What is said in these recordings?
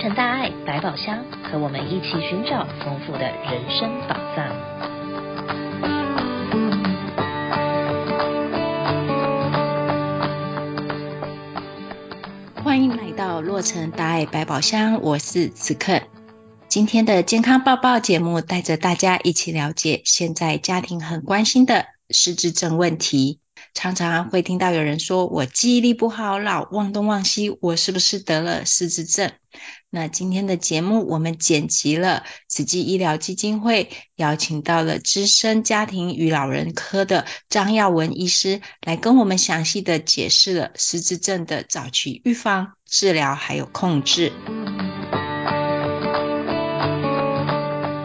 成大爱百宝箱，和我们一起寻找丰富的人生宝藏。欢迎来到洛城大爱百宝箱，我是此刻。今天的健康报报节目，带着大家一起了解现在家庭很关心的失智症问题。常常会听到有人说：“我记忆力不好，老忘东忘西，我是不是得了失智症？”那今天的节目，我们剪辑了慈济医疗基金会邀请到了资深家庭与老人科的张耀文医师，来跟我们详细的解释了失智症的早期预防、治疗还有控制。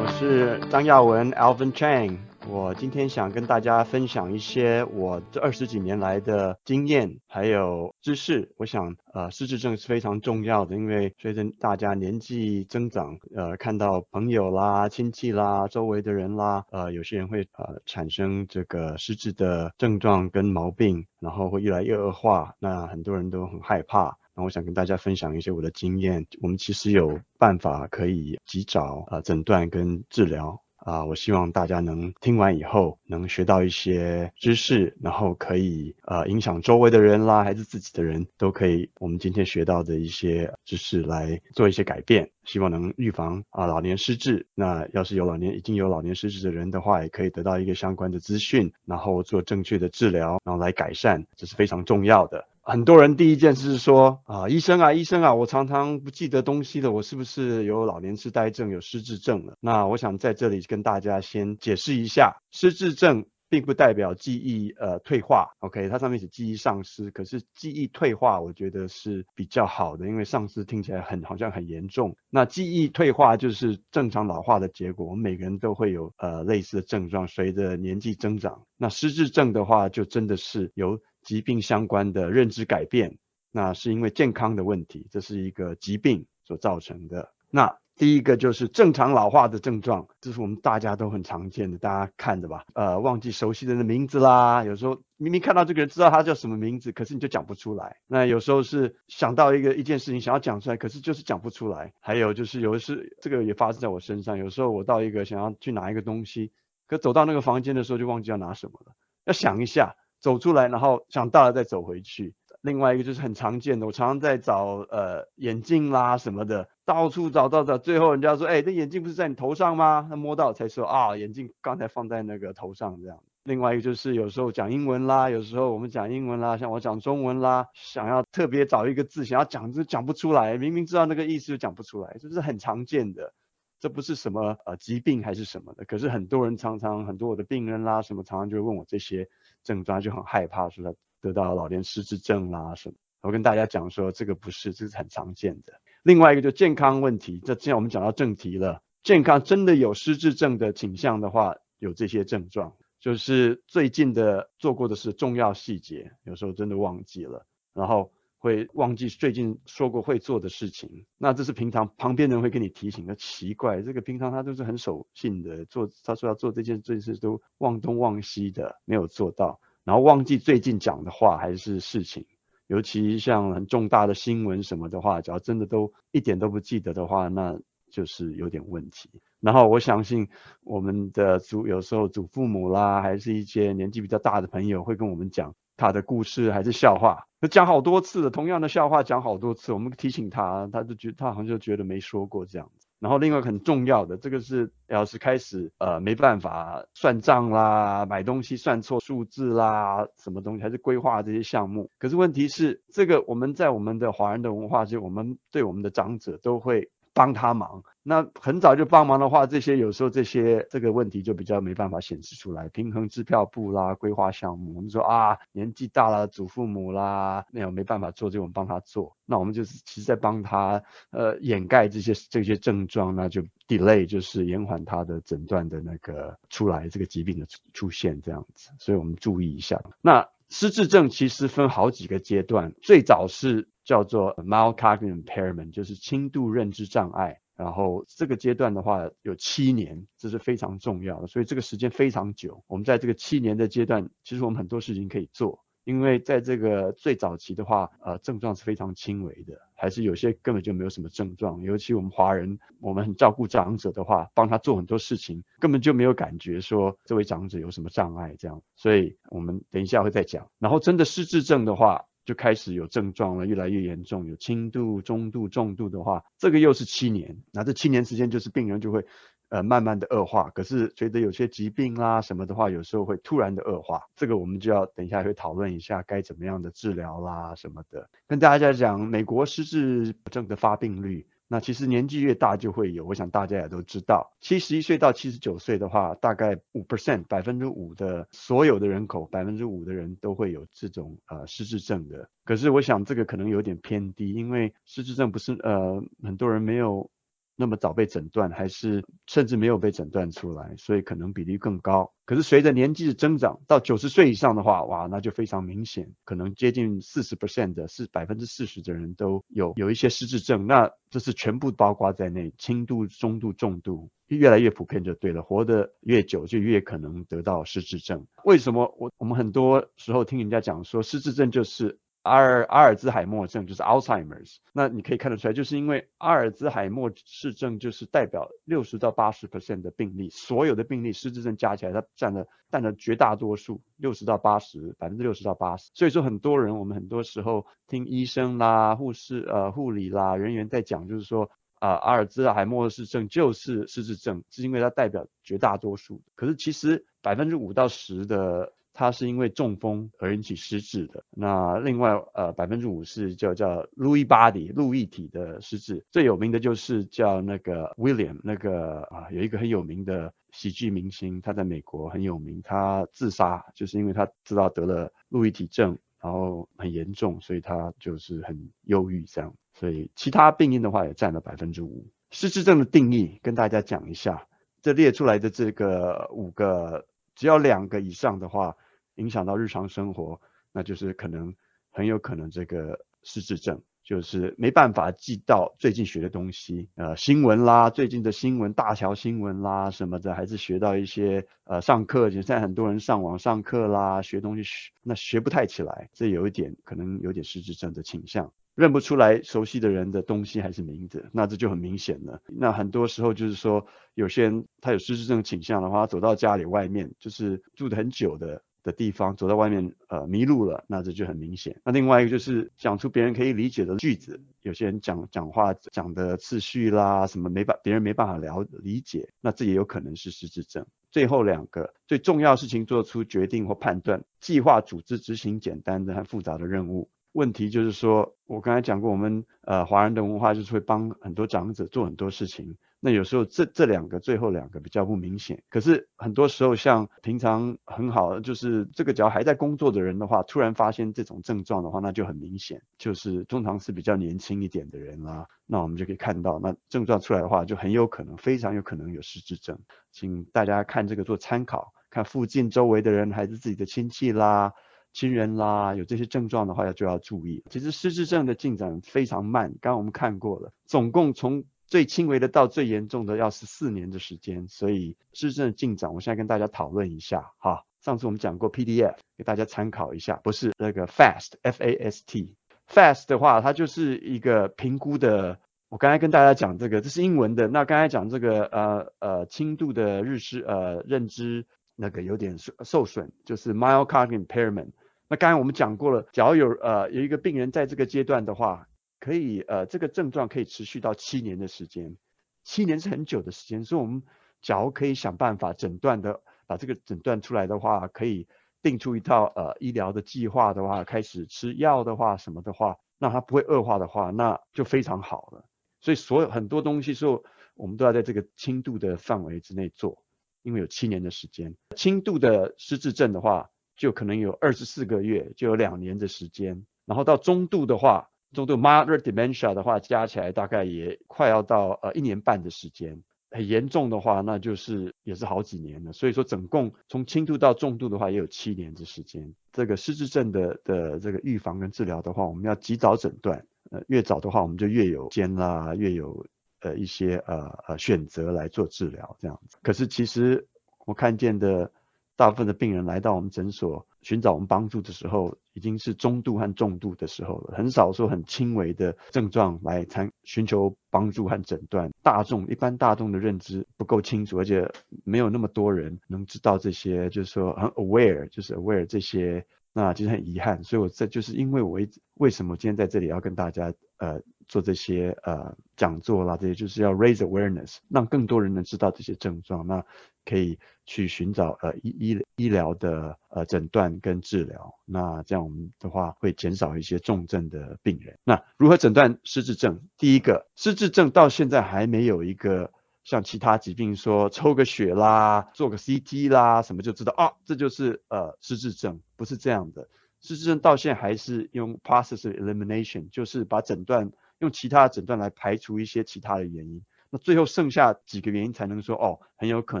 我是张耀文，Alvin Chang。我今天想跟大家分享一些我这二十几年来的经验，还有知识。我想，呃，失智症是非常重要的，因为随着大家年纪增长，呃，看到朋友啦、亲戚啦、周围的人啦，呃，有些人会呃产生这个失智的症状跟毛病，然后会越来越恶化，那很多人都很害怕。那我想跟大家分享一些我的经验。我们其实有办法可以及早呃诊断跟治疗。啊，我希望大家能听完以后能学到一些知识，然后可以呃影响周围的人啦，还是自己的人都可以。我们今天学到的一些知识来做一些改变，希望能预防啊老年失智。那要是有老年已经有老年失智的人的话，也可以得到一个相关的资讯，然后做正确的治疗，然后来改善，这是非常重要的。很多人第一件事是说啊，医生啊，医生啊，我常常不记得东西的，我是不是有老年痴呆症、有失智症了？那我想在这里跟大家先解释一下，失智症并不代表记忆呃退化，OK？它上面写记忆丧失，可是记忆退化我觉得是比较好的，因为丧失听起来很好像很严重。那记忆退化就是正常老化的结果，我们每个人都会有呃类似的症状，随着年纪增长。那失智症的话，就真的是由疾病相关的认知改变，那是因为健康的问题，这是一个疾病所造成的。那第一个就是正常老化的症状，这是我们大家都很常见的，大家看的吧？呃，忘记熟悉人的名字啦，有时候明明看到这个人知道他叫什么名字，可是你就讲不出来。那有时候是想到一个一件事情想要讲出来，可是就是讲不出来。还有就是有的是这个也发生在我身上，有时候我到一个想要去拿一个东西，可走到那个房间的时候就忘记要拿什么了，要想一下。走出来，然后想到了再走回去。另外一个就是很常见的，我常常在找呃眼镜啦什么的，到处找到找，最后人家说，哎，这眼镜不是在你头上吗？他摸到才说啊，眼镜刚才放在那个头上这样。另外一个就是有时候讲英文啦，有时候我们讲英文啦，像我讲中文啦，想要特别找一个字，想要讲就讲不出来，明明知道那个意思就讲不出来，这是很常见的。这不是什么呃疾病还是什么的，可是很多人常常很多我的病人啦什么常常就问我这些症状，就很害怕说他得到老年失智症啦什么。我跟大家讲说这个不是，这是很常见的。另外一个就健康问题，这现在我们讲到正题了，健康真的有失智症的倾向的话，有这些症状，就是最近的做过的是重要细节，有时候真的忘记了，然后。会忘记最近说过会做的事情，那这是平常旁边人会跟你提醒的。奇怪，这个平常他都是很守信的，做他说要做这件这件事都忘东忘西的，没有做到，然后忘记最近讲的话还是事情，尤其像很重大的新闻什么的话，只要真的都一点都不记得的话，那就是有点问题。然后我相信我们的祖有时候祖父母啦，还是一些年纪比较大的朋友会跟我们讲。他的故事还是笑话，讲好多次了，同样的笑话讲好多次，我们提醒他，他就觉他好像就觉得没说过这样子。然后另外很重要的，这个是要是开始呃没办法算账啦，买东西算错数字啦，什么东西还是规划这些项目。可是问题是，这个我们在我们的华人的文化，就我们对我们的长者都会。帮他忙，那很早就帮忙的话，这些有时候这些这个问题就比较没办法显示出来。平衡支票簿啦，规划项目，我们说啊，年纪大了，祖父母啦，那样没办法做，就我们帮他做。那我们就是其实在帮他呃掩盖这些这些症状，那就 delay 就是延缓他的诊断的那个出来，这个疾病的出现这样子。所以我们注意一下。那失智症其实分好几个阶段，最早是。叫做 mild cognitive impairment，就是轻度认知障碍。然后这个阶段的话有七年，这是非常重要的，所以这个时间非常久。我们在这个七年的阶段，其实我们很多事情可以做，因为在这个最早期的话，呃，症状是非常轻微的，还是有些根本就没有什么症状。尤其我们华人，我们很照顾长者的话，帮他做很多事情，根本就没有感觉说这位长者有什么障碍这样。所以我们等一下会再讲。然后真的失智症的话，就开始有症状了，越来越严重，有轻度、中度、重度的话，这个又是七年。那这七年时间就是病人就会。呃，慢慢的恶化，可是随着有些疾病啦什么的话，有时候会突然的恶化，这个我们就要等一下会讨论一下该怎么样的治疗啦什么的。跟大家讲，美国失智症的发病率，那其实年纪越大就会有，我想大家也都知道，七十一岁到七十九岁的话，大概五 percent，百分之五的所有的人口，百分之五的人都会有这种呃失智症的。可是我想这个可能有点偏低，因为失智症不是呃很多人没有。那么早被诊断，还是甚至没有被诊断出来，所以可能比例更高。可是随着年纪的增长，到九十岁以上的话，哇，那就非常明显，可能接近四十 percent 的，是百分之四十的人都有有一些失智症。那这是全部包括在内，轻度、中度、重度，越来越普遍就对了。活得越久，就越可能得到失智症。为什么我我们很多时候听人家讲说失智症就是？阿尔阿尔兹海默症就是 Alzheimer's，那你可以看得出来，就是因为阿尔兹海默氏症就是代表六十到八十 percent 的病例，所有的病例失智症加起来，它占了占了绝大多数，六十到八十，百分之六十到八十。所以说很多人，我们很多时候听医生啦、护士呃护理啦人员在讲，就是说啊、呃、阿尔兹海默氏症就是失智症，是因为它代表绝大多数。可是其实百分之五到十的。它是因为中风而引起失智的。那另外呃百分之五是叫叫路易巴底路易体的失智，最有名的就是叫那个 William 那个啊有一个很有名的喜剧明星，他在美国很有名，他自杀就是因为他知道得了路易体症，然后很严重，所以他就是很忧郁这样。所以其他病因的话也占了百分之五。失智症的定义跟大家讲一下，这列出来的这个五个，只要两个以上的话。影响到日常生活，那就是可能很有可能这个失智症，就是没办法记到最近学的东西，呃，新闻啦，最近的新闻，大条新闻啦什么的，还是学到一些呃上课，现在很多人上网上课啦，学东西学那学不太起来，这有一点可能有点失智症的倾向，认不出来熟悉的人的东西还是名字，那这就很明显了。那很多时候就是说，有些人他有失智症倾向的话，走到家里外面就是住得很久的。的地方走到外面，呃，迷路了，那这就很明显。那另外一个就是讲出别人可以理解的句子，有些人讲讲话讲的次序啦，什么没办别人没办法了理解，那这也有可能是失智症。最后两个最重要的事情，做出决定或判断，计划、组织、执行简单的和复杂的任务。问题就是说，我刚才讲过，我们呃华人的文化就是会帮很多长者做很多事情。那有时候这这两个最后两个比较不明显，可是很多时候像平常很好，就是这个只要还在工作的人的话，突然发现这种症状的话，那就很明显，就是通常是比较年轻一点的人啦，那我们就可以看到，那症状出来的话，就很有可能，非常有可能有失智症，请大家看这个做参考，看附近周围的人还是自己的亲戚啦、亲人啦，有这些症状的话，要就要注意。其实失智症的进展非常慢，刚刚我们看过了，总共从最轻微的到最严重的要十四年的时间，所以施政进展，我现在跟大家讨论一下哈。上次我们讲过 PDF，给大家参考一下，不是那个 FAST，F A S T，FAST 的话，它就是一个评估的。我刚才跟大家讲这个，这是英文的。那刚才讲这个呃呃轻度的日失呃认知那个有点受受损，就是 mild cognitive impairment。那刚才我们讲过了，假如有呃有一个病人在这个阶段的话。可以，呃，这个症状可以持续到七年的时间，七年是很久的时间，所以我们假如可以想办法诊断的，把这个诊断出来的话，可以定出一套呃医疗的计划的话，开始吃药的话，什么的话，那它不会恶化的话，那就非常好了。所以所有很多东西说，我们都要在这个轻度的范围之内做，因为有七年的时间。轻度的失智症的话，就可能有二十四个月，就有两年的时间，然后到中度的话。中度 moderate dementia 的话，加起来大概也快要到呃一年半的时间。很严重的话，那就是也是好几年了。所以说，总共从轻度到重度的话，也有七年的时间。这个失智症的的这个预防跟治疗的话，我们要及早诊断。呃，越早的话，我们就越有间啦，越有呃一些呃呃选择来做治疗这样子。可是其实我看见的大部分的病人来到我们诊所，寻找我们帮助的时候，已经是中度和重度的时候了，很少说很轻微的症状来参寻求帮助和诊断。大众一般大众的认知不够清楚，而且没有那么多人能知道这些，就是说很 aware，就是 aware 这些，那其实很遗憾。所以我这就是因为我为什么今天在这里要跟大家呃。做这些呃讲座啦，这些就是要 raise awareness，让更多人能知道这些症状，那可以去寻找呃医医医疗的呃诊断跟治疗，那这样我们的话会减少一些重症的病人。那如何诊断失智症？第一个，失智症到现在还没有一个像其他疾病说抽个血啦，做个 CT 啦，什么就知道啊，这就是呃失智症，不是这样的。失智症到现在还是用 process elimination，就是把诊断。用其他的诊断来排除一些其他的原因，那最后剩下几个原因才能说哦，很有可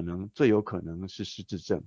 能，最有可能是失智症。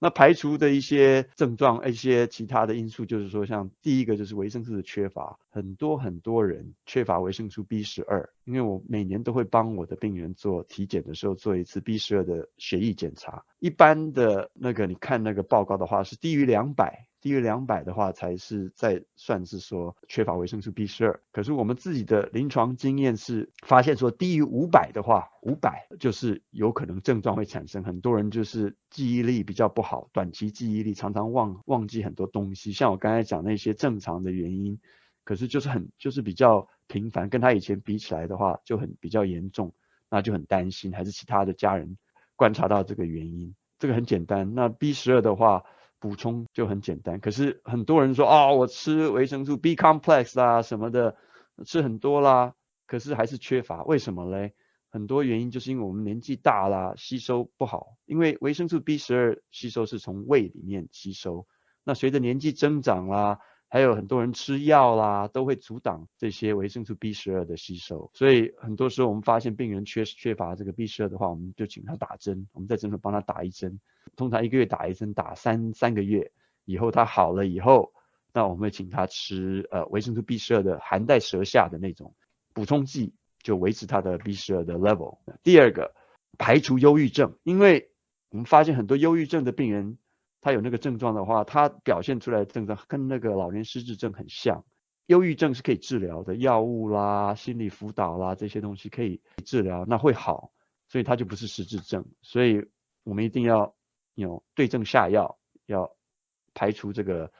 那排除的一些症状，一些其他的因素，就是说像第一个就是维生素的缺乏，很多很多人缺乏维生素 B 十二，因为我每年都会帮我的病人做体检的时候做一次 B 十二的血液检查，一般的那个你看那个报告的话是低于两百。低于两百的话，才是在算是说缺乏维生素 B 十二。可是我们自己的临床经验是发现说，低于五百的话，五百就是有可能症状会产生。很多人就是记忆力比较不好，短期记忆力常常忘忘记很多东西。像我刚才讲那些正常的原因，可是就是很就是比较频繁，跟他以前比起来的话就很比较严重，那就很担心，还是其他的家人观察到这个原因。这个很简单。那 B 十二的话。补充就很简单，可是很多人说啊、我吃维生素 B complex 啦什么的，吃很多啦，可是还是缺乏，为什么嘞？很多原因就是因为我们年纪大啦，吸收不好。因为维生素 B 十二吸收是从胃里面吸收，那随着年纪增长啦。还有很多人吃药啦，都会阻挡这些维生素 B 十二的吸收，所以很多时候我们发现病人缺缺乏这个 B 十二的话，我们就请他打针，我们在诊所帮他打一针，通常一个月打一针，打三三个月以后他好了以后，那我们会请他吃呃维生素 B 十二的含在舌下的那种补充剂，就维持他的 B 十二的 level。第二个，排除忧郁症，因为我们发现很多忧郁症的病人。他有那个症状的话，他表现出来的症状跟那个老年失智症很像。忧郁症是可以治疗的，药物啦、心理辅导啦这些东西可以治疗，那会好，所以他就不是失智症。所以我们一定要有对症下药，要排除这个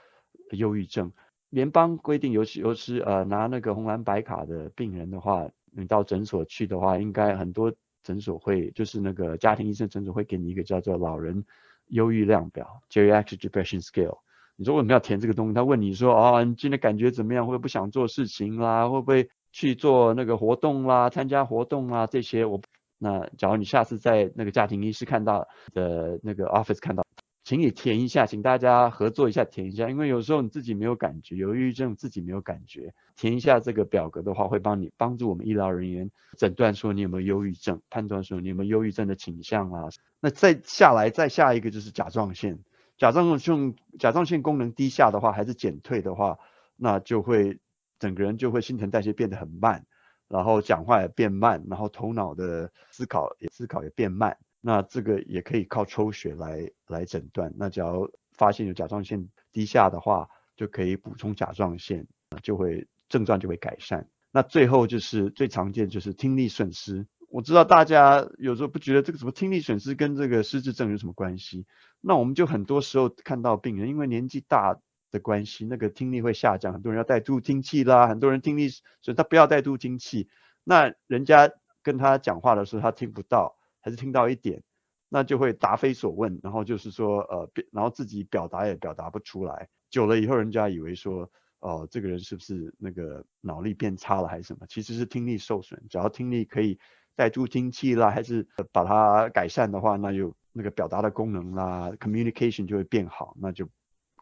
忧郁症。联邦规定，尤其尤其呃拿那个红蓝白卡的病人的话，你到诊所去的话，应该很多诊所会就是那个家庭医生诊所会给你一个叫做老人。忧郁量表 （Geriatric Depression Scale），你说为什么要填这个东西？他问你说：“哦，你今天感觉怎么样？会不会不想做事情啦？会不会去做那个活动啦？参加活动啦？这些我……那假如你下次在那个家庭医师看到的那个 office 看到。”请你填一下，请大家合作一下填一下，因为有时候你自己没有感觉，有抑郁症自己没有感觉，填一下这个表格的话，会帮你帮助我们医疗人员诊断说你有没有忧郁症，判断说你有没有忧郁症的倾向啊。那再下来再下一个就是甲状腺，甲状腺甲状腺功能低下的话，还是减退的话，那就会整个人就会新陈代谢变得很慢，然后讲话也变慢，然后头脑的思考也思考也变慢。那这个也可以靠抽血来来诊断。那只要发现有甲状腺低下的话，就可以补充甲状腺，就会症状就会改善。那最后就是最常见就是听力损失。我知道大家有时候不觉得这个什么听力损失跟这个失智症有什么关系？那我们就很多时候看到病人因为年纪大的关系，那个听力会下降，很多人要戴助听器啦，很多人听力所以他不要戴助听器。那人家跟他讲话的时候他听不到。还是听到一点，那就会答非所问，然后就是说，呃，然后自己表达也表达不出来。久了以后，人家以为说，哦、呃，这个人是不是那个脑力变差了还是什么？其实是听力受损。只要听力可以带助听器啦，还是把它改善的话，那就那个表达的功能啦，communication 就会变好，那就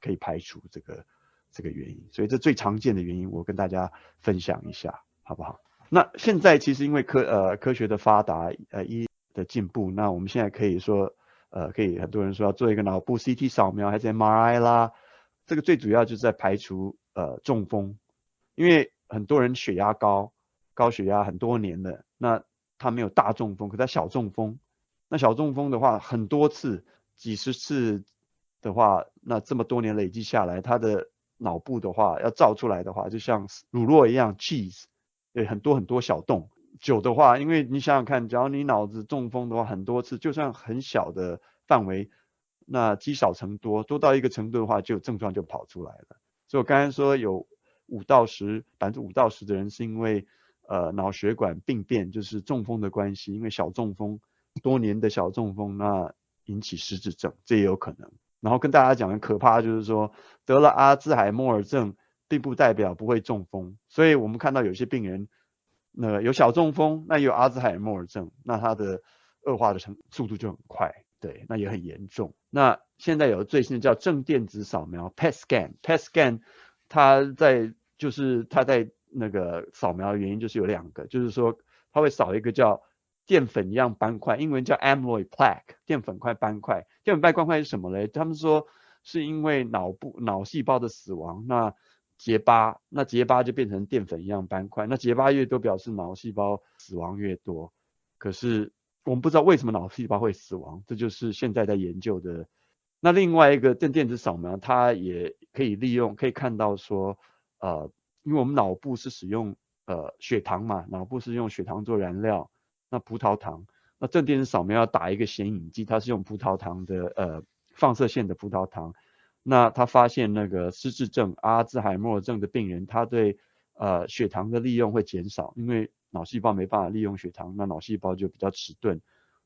可以排除这个这个原因。所以这最常见的原因，我跟大家分享一下，好不好？那现在其实因为科呃科学的发达，呃医的进步，那我们现在可以说，呃，可以很多人说要做一个脑部 CT 扫描还是 MRI 啦，这个最主要就是在排除呃中风，因为很多人血压高，高血压很多年了，那他没有大中风，可他小中风，那小中风的话很多次，几十次的话，那这么多年累积下来，他的脑部的话要照出来的话，就像乳酪一样，cheese，对，很多很多小洞。久的话，因为你想想看，只要你脑子中风的话，很多次，就算很小的范围，那积少成多，多到一个程度的话，就症状就跑出来了。所以我刚才说有五到十，百分之五到十的人是因为呃脑血管病变，就是中风的关系，因为小中风，多年的小中风，那引起失智症，这也有可能。然后跟大家讲的可怕就是说，得了阿兹海默尔症，并不代表不会中风。所以我们看到有些病人，那有小中风，那有阿兹海默症，那它的恶化的程速度就很快，对，那也很严重。那现在有最新的叫正电子扫描 （PET scan），PET scan 它在就是它在那个扫描的原因就是有两个，就是说它会扫一个叫淀粉一样斑块，英文叫 amyloid plaque，淀粉块斑块。淀粉块斑块是什么嘞？他们说是因为脑部脑细胞的死亡，那结疤，那结疤就变成淀粉一样斑块，那结疤越多，表示脑细胞死亡越多。可是我们不知道为什么脑细胞会死亡，这就是现在在研究的。那另外一个电电子扫描，它也可以利用，可以看到说，呃，因为我们脑部是使用呃血糖嘛，脑部是用血糖做燃料，那葡萄糖，那正电子扫描要打一个显影剂，它是用葡萄糖的呃放射线的葡萄糖。那他发现那个失智症、阿兹海默症的病人，他对呃血糖的利用会减少，因为脑细胞没办法利用血糖，那脑细胞就比较迟钝，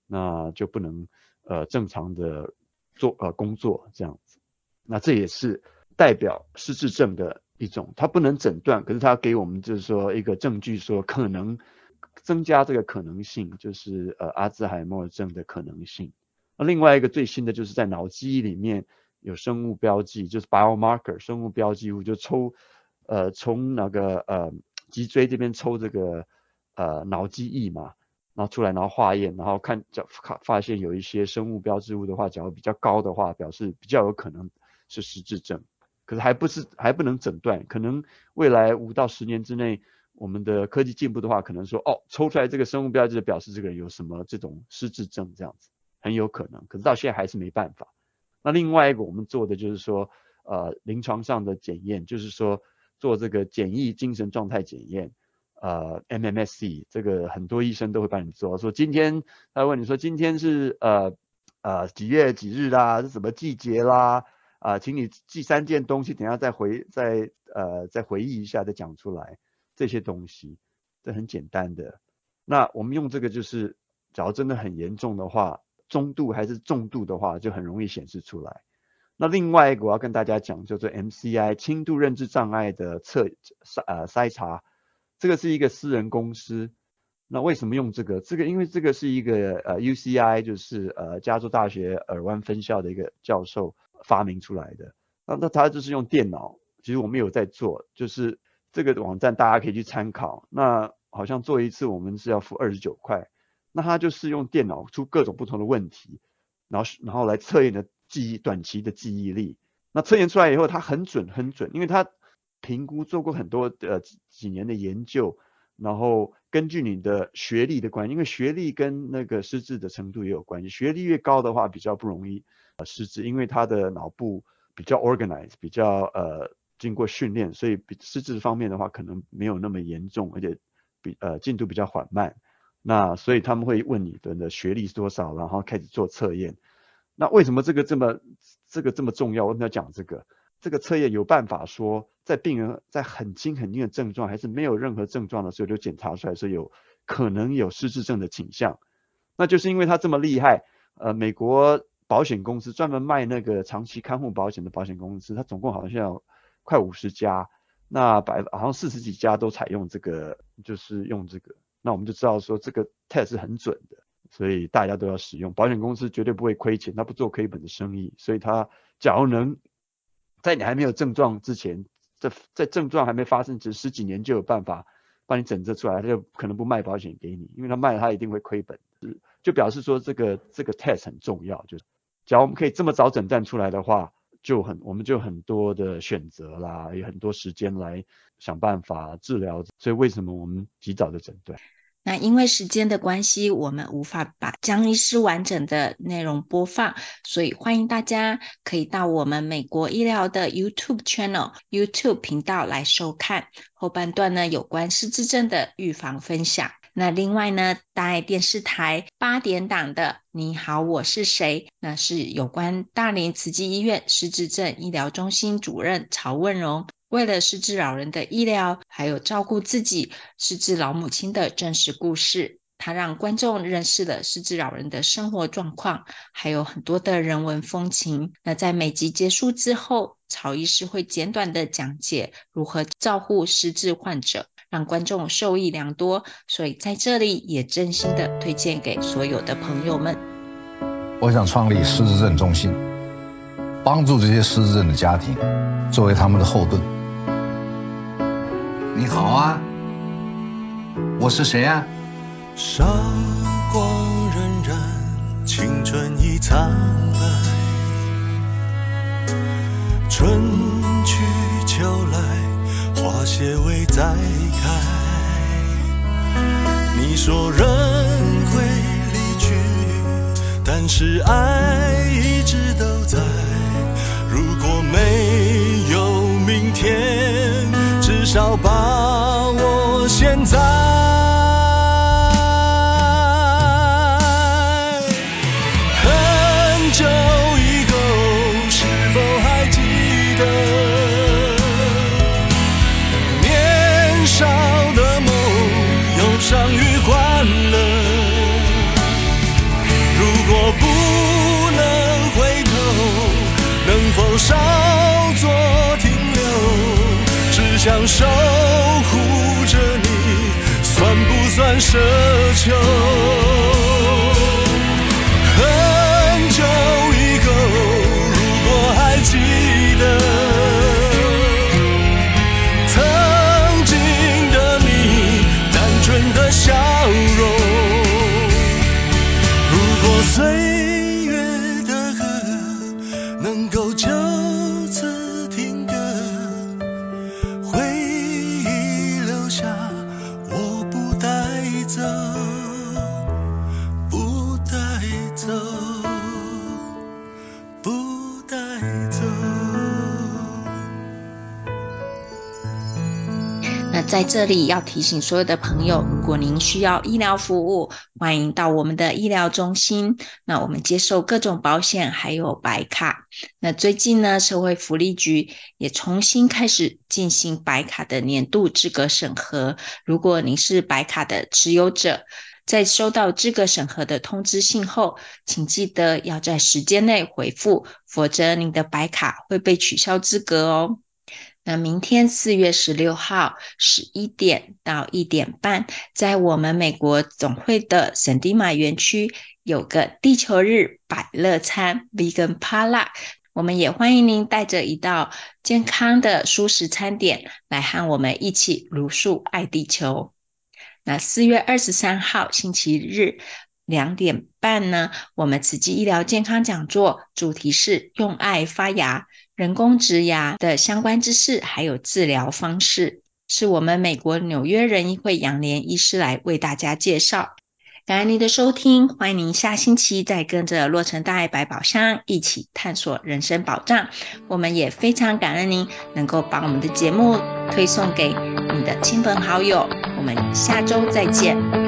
那就不能呃正常的做呃工作这样子。那这也是代表失智症的一种，它不能诊断，可是它给我们就是说一个证据，说可能增加这个可能性，就是呃阿兹海默症的可能性。那另外一个最新的就是在脑机里面。有生物标记，就是 biomarker 生物标记物，就抽呃从那个呃脊椎这边抽这个呃脑机液嘛，然后出来，然后化验，然后看就发发现有一些生物标志物的话，假如比较高的话，表示比较有可能是失智症，可是还不是还不能诊断，可能未来五到十年之内，我们的科技进步的话，可能说哦抽出来这个生物标志表示这个人有什么这种失智症这样子，很有可能，可是到现在还是没办法。那另外一个我们做的就是说，呃，临床上的检验，就是说做这个简易精神状态检验，呃，MMSE，这个很多医生都会帮你做。说今天他问你说今天是呃呃几月几日啦，是什么季节啦？啊、请你记三件东西，等下再回再呃再回忆一下再讲出来这些东西，这很简单的。那我们用这个就是，假如真的很严重的话。中度还是重度的话，就很容易显示出来。那另外一个我要跟大家讲，叫做 MCI 轻度认知障碍的测筛呃筛查，这个是一个私人公司。那为什么用这个？这个因为这个是一个呃 UCI，就是呃加州大学尔湾分校的一个教授发明出来的。那那他就是用电脑，其实我们有在做，就是这个网站大家可以去参考。那好像做一次我们是要付二十九块。那他就是用电脑出各种不同的问题，然后然后来测验的记忆短期的记忆力。那测验出来以后，他很准很准，因为他评估做过很多呃几年的研究，然后根据你的学历的关系，因为学历跟那个失智的程度也有关系。学历越高的话，比较不容易呃失智，因为他的脑部比较 organized，比较呃经过训练，所以比失智方面的话可能没有那么严重，而且比呃进度比较缓慢。那所以他们会问你的的学历是多少，然后开始做测验。那为什么这个这么这个这么重要？我们要讲这个，这个测验有办法说，在病人在很轻很轻的症状，还是没有任何症状的时候，就检查出来是有可能有失智症的倾向。那就是因为他这么厉害，呃，美国保险公司专门卖那个长期看护保险的保险公司，它总共好像快五十家，那百好像四十几家都采用这个，就是用这个。那我们就知道说这个 test 是很准的，所以大家都要使用。保险公司绝对不会亏钱，他不做亏本的生意，所以他假如能在你还没有症状之前，在在症状还没发生，只十几年就有办法帮你诊测出来，他就可能不卖保险给你，因为他卖了他一定会亏本，就表示说这个这个 test 很重要。就是假如我们可以这么早诊断出来的话，就很我们就很多的选择啦，有很多时间来想办法治疗。所以为什么我们及早的诊断？那因为时间的关系，我们无法把江医师完整的内容播放，所以欢迎大家可以到我们美国医疗的 YouTube channel、YouTube 频道来收看后半段呢，有关失智症的预防分享。那另外呢，大爱电视台八点档的你好，我是谁？那是有关大林慈济医院失智症医疗中心主任曹问荣。为了失智老人的医疗，还有照顾自己失智老母亲的真实故事，他让观众认识了失智老人的生活状况，还有很多的人文风情。那在每集结束之后，曹医师会简短的讲解如何照顾失智患者，让观众受益良多。所以在这里也真心的推荐给所有的朋友们。我想创立失智症中心，帮助这些失智症的家庭，作为他们的后盾。你好啊，我是谁啊？韶光荏苒，青春已苍白，春去秋来，花谢未再开。你说人会离去，但是爱一直都在。如果没少把握现在。想守护着你，算不算奢求？那在这里要提醒所有的朋友，如果您需要医疗服务，欢迎到我们的医疗中心。那我们接受各种保险，还有白卡。那最近呢，社会福利局也重新开始进行白卡的年度资格审核。如果您是白卡的持有者，在收到资格审核的通知信后，请记得要在时间内回复，否则您的白卡会被取消资格哦。那明天四月十六号十一点到一点半，在我们美国总会的圣地玛园区有个地球日百乐餐 （Vegan p a l a 我们也欢迎您带着一道健康的蔬食餐点来和我们一起茹素爱地球。那四月二十三号星期日两点半呢，我们慈济医疗健康讲座主题是用爱发芽。人工植牙的相关知识，还有治疗方式，是我们美国纽约人医会杨连医师来为大家介绍。感恩您的收听，欢迎您下星期再跟着洛城大爱百宝箱一起探索人生宝藏。我们也非常感恩您能够把我们的节目推送给你的亲朋好友。我们下周再见。